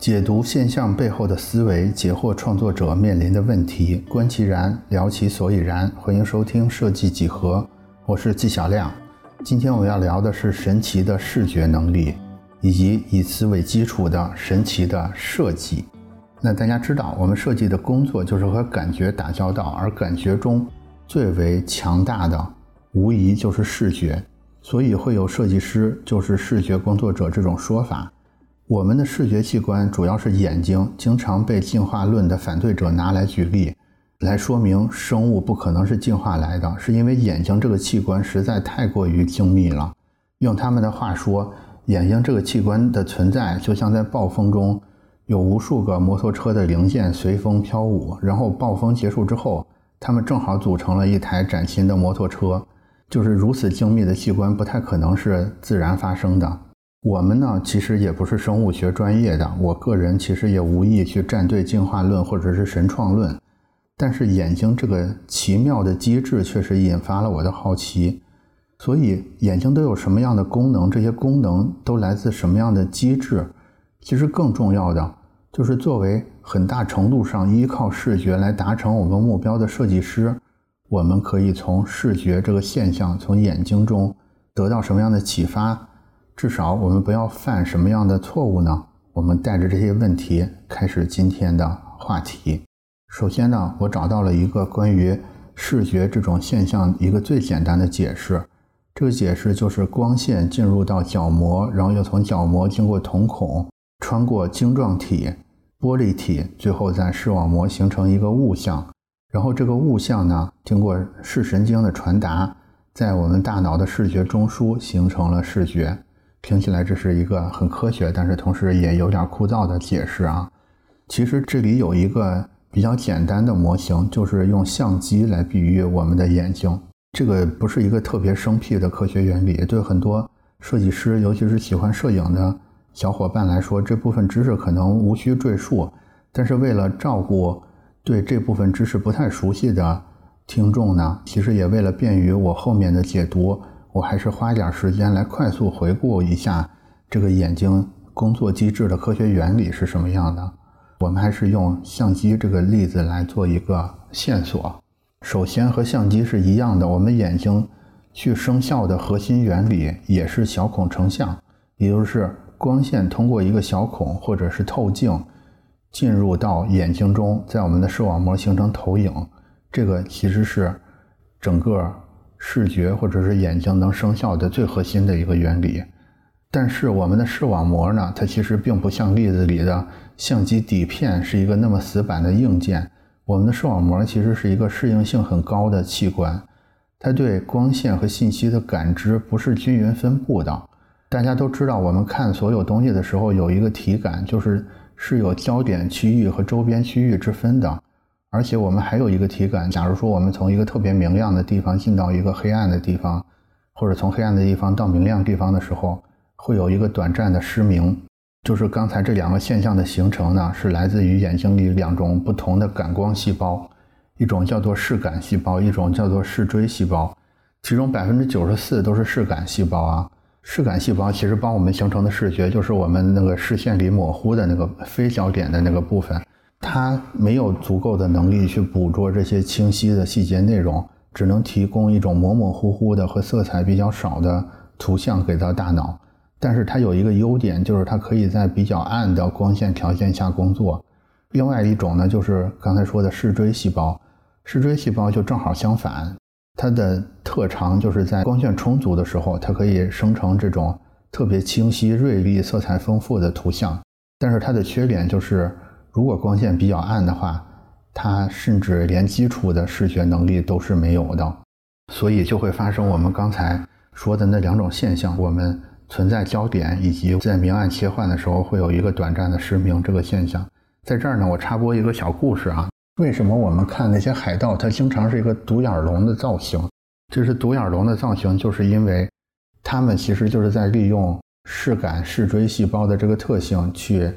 解读现象背后的思维，解惑创作者面临的问题，观其然，聊其所以然。欢迎收听设计几何，我是纪晓亮。今天我们要聊的是神奇的视觉能力，以及以此为基础的神奇的设计。那大家知道，我们设计的工作就是和感觉打交道，而感觉中最为强大的，无疑就是视觉。所以会有设计师就是视觉工作者这种说法。我们的视觉器官主要是眼睛，经常被进化论的反对者拿来举例，来说明生物不可能是进化来的，是因为眼睛这个器官实在太过于精密了。用他们的话说，眼睛这个器官的存在就像在暴风中有无数个摩托车的零件随风飘舞，然后暴风结束之后，它们正好组成了一台崭新的摩托车。就是如此精密的器官，不太可能是自然发生的。我们呢，其实也不是生物学专业的。我个人其实也无意去站队进化论或者是神创论，但是眼睛这个奇妙的机制确实引发了我的好奇。所以，眼睛都有什么样的功能？这些功能都来自什么样的机制？其实更重要的就是，作为很大程度上依靠视觉来达成我们目标的设计师，我们可以从视觉这个现象，从眼睛中得到什么样的启发？至少我们不要犯什么样的错误呢？我们带着这些问题开始今天的话题。首先呢，我找到了一个关于视觉这种现象一个最简单的解释。这个解释就是光线进入到角膜，然后又从角膜经过瞳孔，穿过晶状体、玻璃体，最后在视网膜形成一个物象。然后这个物象呢，经过视神经的传达，在我们大脑的视觉中枢形成了视觉。听起来这是一个很科学，但是同时也有点枯燥的解释啊。其实这里有一个比较简单的模型，就是用相机来比喻我们的眼睛。这个不是一个特别生僻的科学原理，对很多设计师，尤其是喜欢摄影的小伙伴来说，这部分知识可能无需赘述。但是为了照顾对这部分知识不太熟悉的听众呢，其实也为了便于我后面的解读。我还是花一点时间来快速回顾一下这个眼睛工作机制的科学原理是什么样的。我们还是用相机这个例子来做一个线索。首先和相机是一样的，我们眼睛去生效的核心原理也是小孔成像，也就是光线通过一个小孔或者是透镜进入到眼睛中，在我们的视网膜形成投影。这个其实是整个。视觉或者是眼睛能生效的最核心的一个原理，但是我们的视网膜呢，它其实并不像例子里的相机底片是一个那么死板的硬件。我们的视网膜其实是一个适应性很高的器官，它对光线和信息的感知不是均匀分布的。大家都知道，我们看所有东西的时候有一个体感，就是是有焦点区域和周边区域之分的。而且我们还有一个体感，假如说我们从一个特别明亮的地方进到一个黑暗的地方，或者从黑暗的地方到明亮地方的时候，会有一个短暂的失明。就是刚才这两个现象的形成呢，是来自于眼睛里两种不同的感光细胞，一种叫做视感细胞，一种叫做视锥细胞。其中百分之九十四都是视感细胞啊。视感细胞其实帮我们形成的视觉，就是我们那个视线里模糊的那个非焦点的那个部分。它没有足够的能力去捕捉这些清晰的细节内容，只能提供一种模模糊糊的和色彩比较少的图像给到大脑。但是它有一个优点，就是它可以在比较暗的光线条件下工作。另外一种呢，就是刚才说的视锥细胞。视锥细胞就正好相反，它的特长就是在光线充足的时候，它可以生成这种特别清晰、锐利、色彩丰富的图像。但是它的缺点就是。如果光线比较暗的话，它甚至连基础的视觉能力都是没有的，所以就会发生我们刚才说的那两种现象：我们存在焦点，以及在明暗切换的时候会有一个短暂的失明这个现象。在这儿呢，我插播一个小故事啊。为什么我们看那些海盗，它经常是一个独眼龙的造型？就是独眼龙的造型，就是因为它们其实就是在利用视感视锥细胞的这个特性去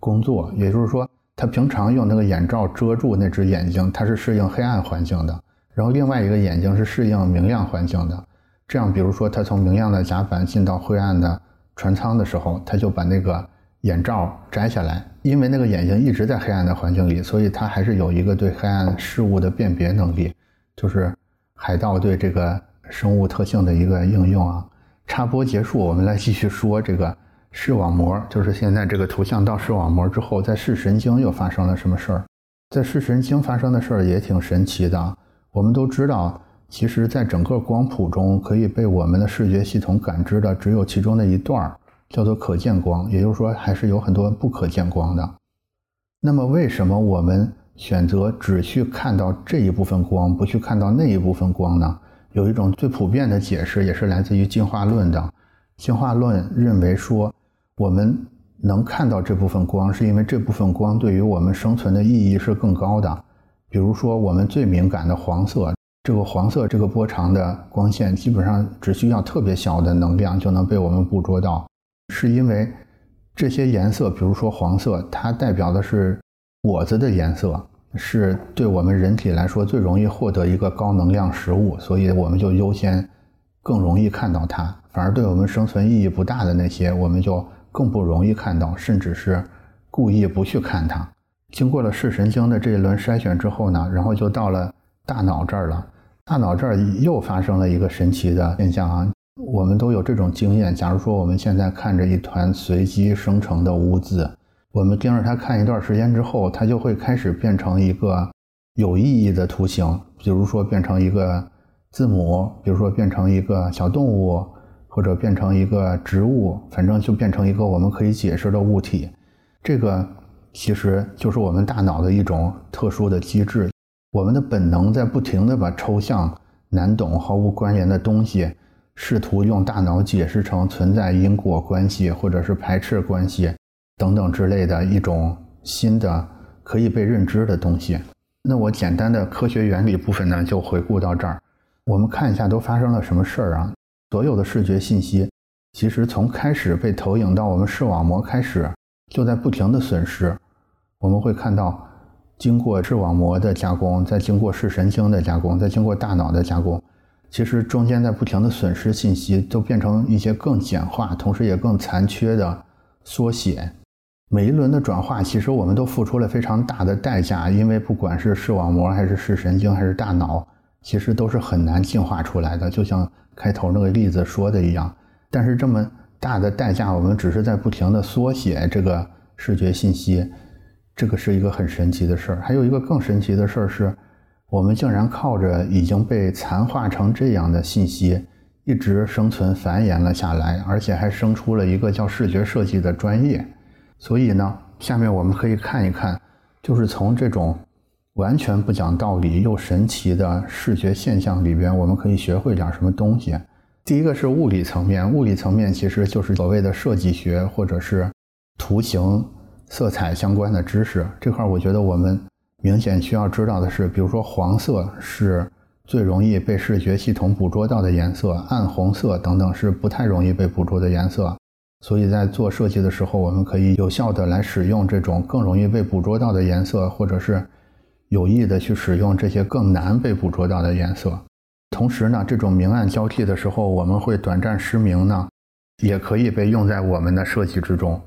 工作，也就是说。他平常用那个眼罩遮住那只眼睛，它是适应黑暗环境的。然后另外一个眼睛是适应明亮环境的。这样，比如说他从明亮的甲板进到灰暗的船舱的时候，他就把那个眼罩摘下来，因为那个眼睛一直在黑暗的环境里，所以他还是有一个对黑暗事物的辨别能力，就是海盗对这个生物特性的一个应用啊。插播结束，我们来继续说这个视网膜，就是现在这个图像到视网膜之后，在视神经又发生了什么事儿？在视神经发生的事儿也挺神奇的。我们都知道，其实在整个光谱中，可以被我们的视觉系统感知的只有其中的一段儿，叫做可见光。也就是说，还是有很多不可见光的。那么，为什么我们选择只去看到这一部分光，不去看到那一部分光呢？有一种最普遍的解释，也是来自于进化论的。进化论认为说，我们。能看到这部分光，是因为这部分光对于我们生存的意义是更高的。比如说，我们最敏感的黄色，这个黄色这个波长的光线，基本上只需要特别小的能量就能被我们捕捉到，是因为这些颜色，比如说黄色，它代表的是果子的颜色，是对我们人体来说最容易获得一个高能量食物，所以我们就优先更容易看到它。反而对我们生存意义不大的那些，我们就。更不容易看到，甚至是故意不去看它。经过了视神经的这一轮筛选之后呢，然后就到了大脑这儿了。大脑这儿又发生了一个神奇的现象啊！我们都有这种经验。假如说我们现在看着一团随机生成的污渍，我们盯着它看一段时间之后，它就会开始变成一个有意义的图形，比如说变成一个字母，比如说变成一个小动物。或者变成一个植物，反正就变成一个我们可以解释的物体。这个其实就是我们大脑的一种特殊的机制。我们的本能在不停地把抽象、难懂、毫无关联的东西，试图用大脑解释成存在因果关系，或者是排斥关系等等之类的一种新的可以被认知的东西。那我简单的科学原理部分呢，就回顾到这儿。我们看一下都发生了什么事儿啊？所有的视觉信息，其实从开始被投影到我们视网膜开始，就在不停的损失。我们会看到，经过视网膜的加工，再经过视神经的加工，再经过大脑的加工，其实中间在不停的损失信息，都变成一些更简化，同时也更残缺的缩写。每一轮的转化，其实我们都付出了非常大的代价，因为不管是视网膜，还是视神经，还是大脑，其实都是很难进化出来的，就像。开头那个例子说的一样，但是这么大的代价，我们只是在不停的缩写这个视觉信息，这个是一个很神奇的事儿。还有一个更神奇的事儿是，我们竟然靠着已经被残化成这样的信息，一直生存繁衍了下来，而且还生出了一个叫视觉设计的专业。所以呢，下面我们可以看一看，就是从这种。完全不讲道理又神奇的视觉现象里边，我们可以学会点什么东西？第一个是物理层面，物理层面其实就是所谓的设计学或者是图形、色彩相关的知识。这块我觉得我们明显需要知道的是，比如说黄色是最容易被视觉系统捕捉到的颜色，暗红色等等是不太容易被捕捉的颜色。所以在做设计的时候，我们可以有效的来使用这种更容易被捕捉到的颜色，或者是。有意的去使用这些更难被捕捉到的颜色，同时呢，这种明暗交替的时候，我们会短暂失明呢，也可以被用在我们的设计之中。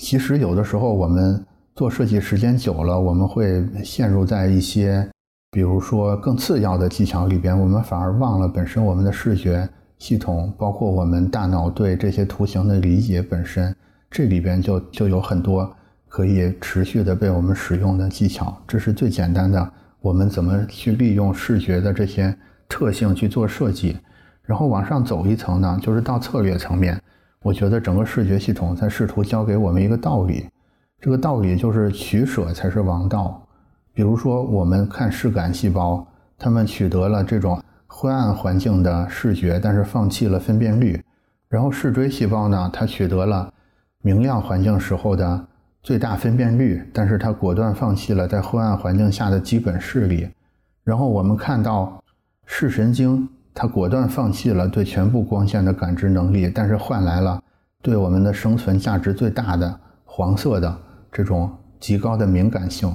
其实有的时候我们做设计时间久了，我们会陷入在一些，比如说更次要的技巧里边，我们反而忘了本身我们的视觉系统，包括我们大脑对这些图形的理解本身，这里边就就有很多。可以持续的被我们使用的技巧，这是最简单的。我们怎么去利用视觉的这些特性去做设计？然后往上走一层呢，就是到策略层面。我觉得整个视觉系统在试图教给我们一个道理，这个道理就是取舍才是王道。比如说，我们看视感细胞，它们取得了这种昏暗环境的视觉，但是放弃了分辨率；然后视锥细胞呢，它取得了明亮环境时候的。最大分辨率，但是它果断放弃了在昏暗环境下的基本视力。然后我们看到视神经，它果断放弃了对全部光线的感知能力，但是换来了对我们的生存价值最大的黄色的这种极高的敏感性。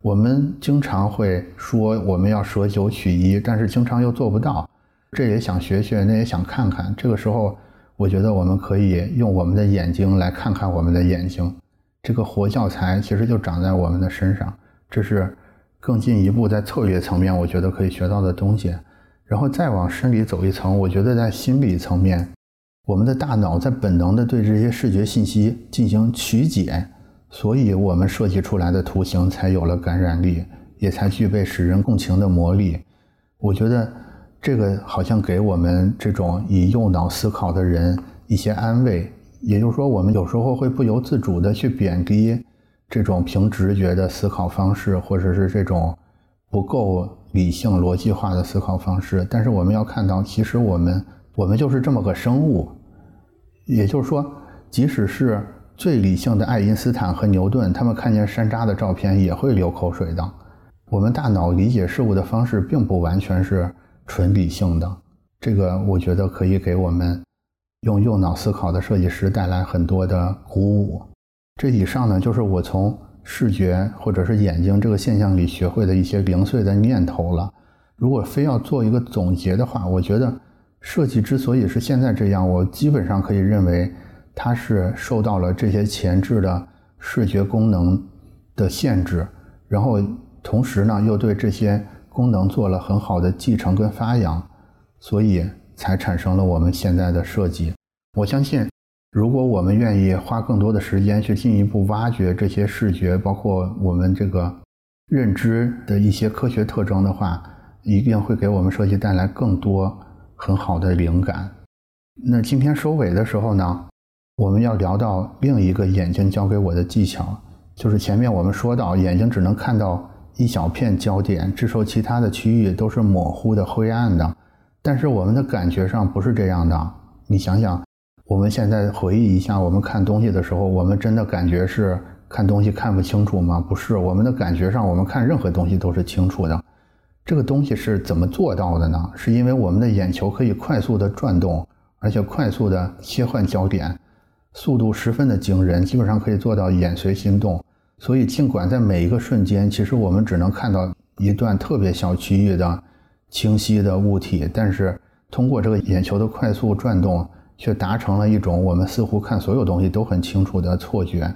我们经常会说我们要舍九取一，但是经常又做不到。这也想学学，那也想看看。这个时候，我觉得我们可以用我们的眼睛来看看我们的眼睛。这个活教材其实就长在我们的身上。这是更进一步在策略层面，我觉得可以学到的东西。然后再往深里走一层，我觉得在心理层面，我们的大脑在本能的对这些视觉信息进行曲解，所以我们设计出来的图形才有了感染力，也才具备使人共情的魔力。我觉得这个好像给我们这种以右脑思考的人一些安慰。也就是说，我们有时候会不由自主的去贬低这种凭直觉的思考方式，或者是这种不够。理性逻辑化的思考方式，但是我们要看到，其实我们我们就是这么个生物，也就是说，即使是最理性的爱因斯坦和牛顿，他们看见山楂的照片也会流口水的。我们大脑理解事物的方式并不完全是纯理性的，这个我觉得可以给我们用右脑思考的设计师带来很多的鼓舞。这以上呢，就是我从。视觉或者是眼睛这个现象里学会的一些零碎的念头了。如果非要做一个总结的话，我觉得设计之所以是现在这样，我基本上可以认为它是受到了这些前置的视觉功能的限制，然后同时呢又对这些功能做了很好的继承跟发扬，所以才产生了我们现在的设计。我相信。如果我们愿意花更多的时间去进一步挖掘这些视觉，包括我们这个认知的一些科学特征的话，一定会给我们设计带来更多很好的灵感。那今天收尾的时候呢，我们要聊到另一个眼睛教给我的技巧，就是前面我们说到眼睛只能看到一小片焦点，这时候其他的区域都是模糊的、灰暗的。但是我们的感觉上不是这样的，你想想。我们现在回忆一下，我们看东西的时候，我们真的感觉是看东西看不清楚吗？不是，我们的感觉上，我们看任何东西都是清楚的。这个东西是怎么做到的呢？是因为我们的眼球可以快速的转动，而且快速的切换焦点，速度十分的惊人，基本上可以做到眼随心动。所以，尽管在每一个瞬间，其实我们只能看到一段特别小区域的清晰的物体，但是通过这个眼球的快速转动。却达成了一种我们似乎看所有东西都很清楚的错觉。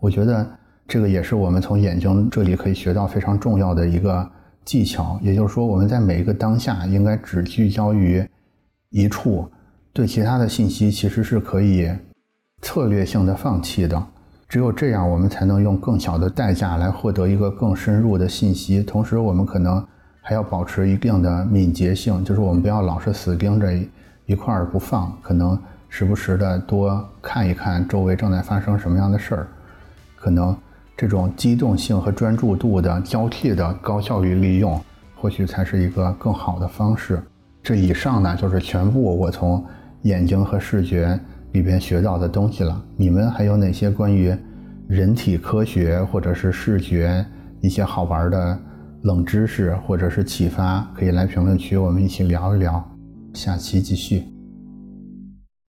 我觉得这个也是我们从眼睛这里可以学到非常重要的一个技巧。也就是说，我们在每一个当下应该只聚焦于一处，对其他的信息其实是可以策略性的放弃的。只有这样，我们才能用更小的代价来获得一个更深入的信息。同时，我们可能还要保持一定的敏捷性，就是我们不要老是死盯着。一块儿不放，可能时不时的多看一看周围正在发生什么样的事儿，可能这种机动性和专注度的交替的高效率利用，或许才是一个更好的方式。这以上呢，就是全部我从眼睛和视觉里边学到的东西了。你们还有哪些关于人体科学或者是视觉一些好玩的冷知识或者是启发，可以来评论区我们一起聊一聊。下期继续。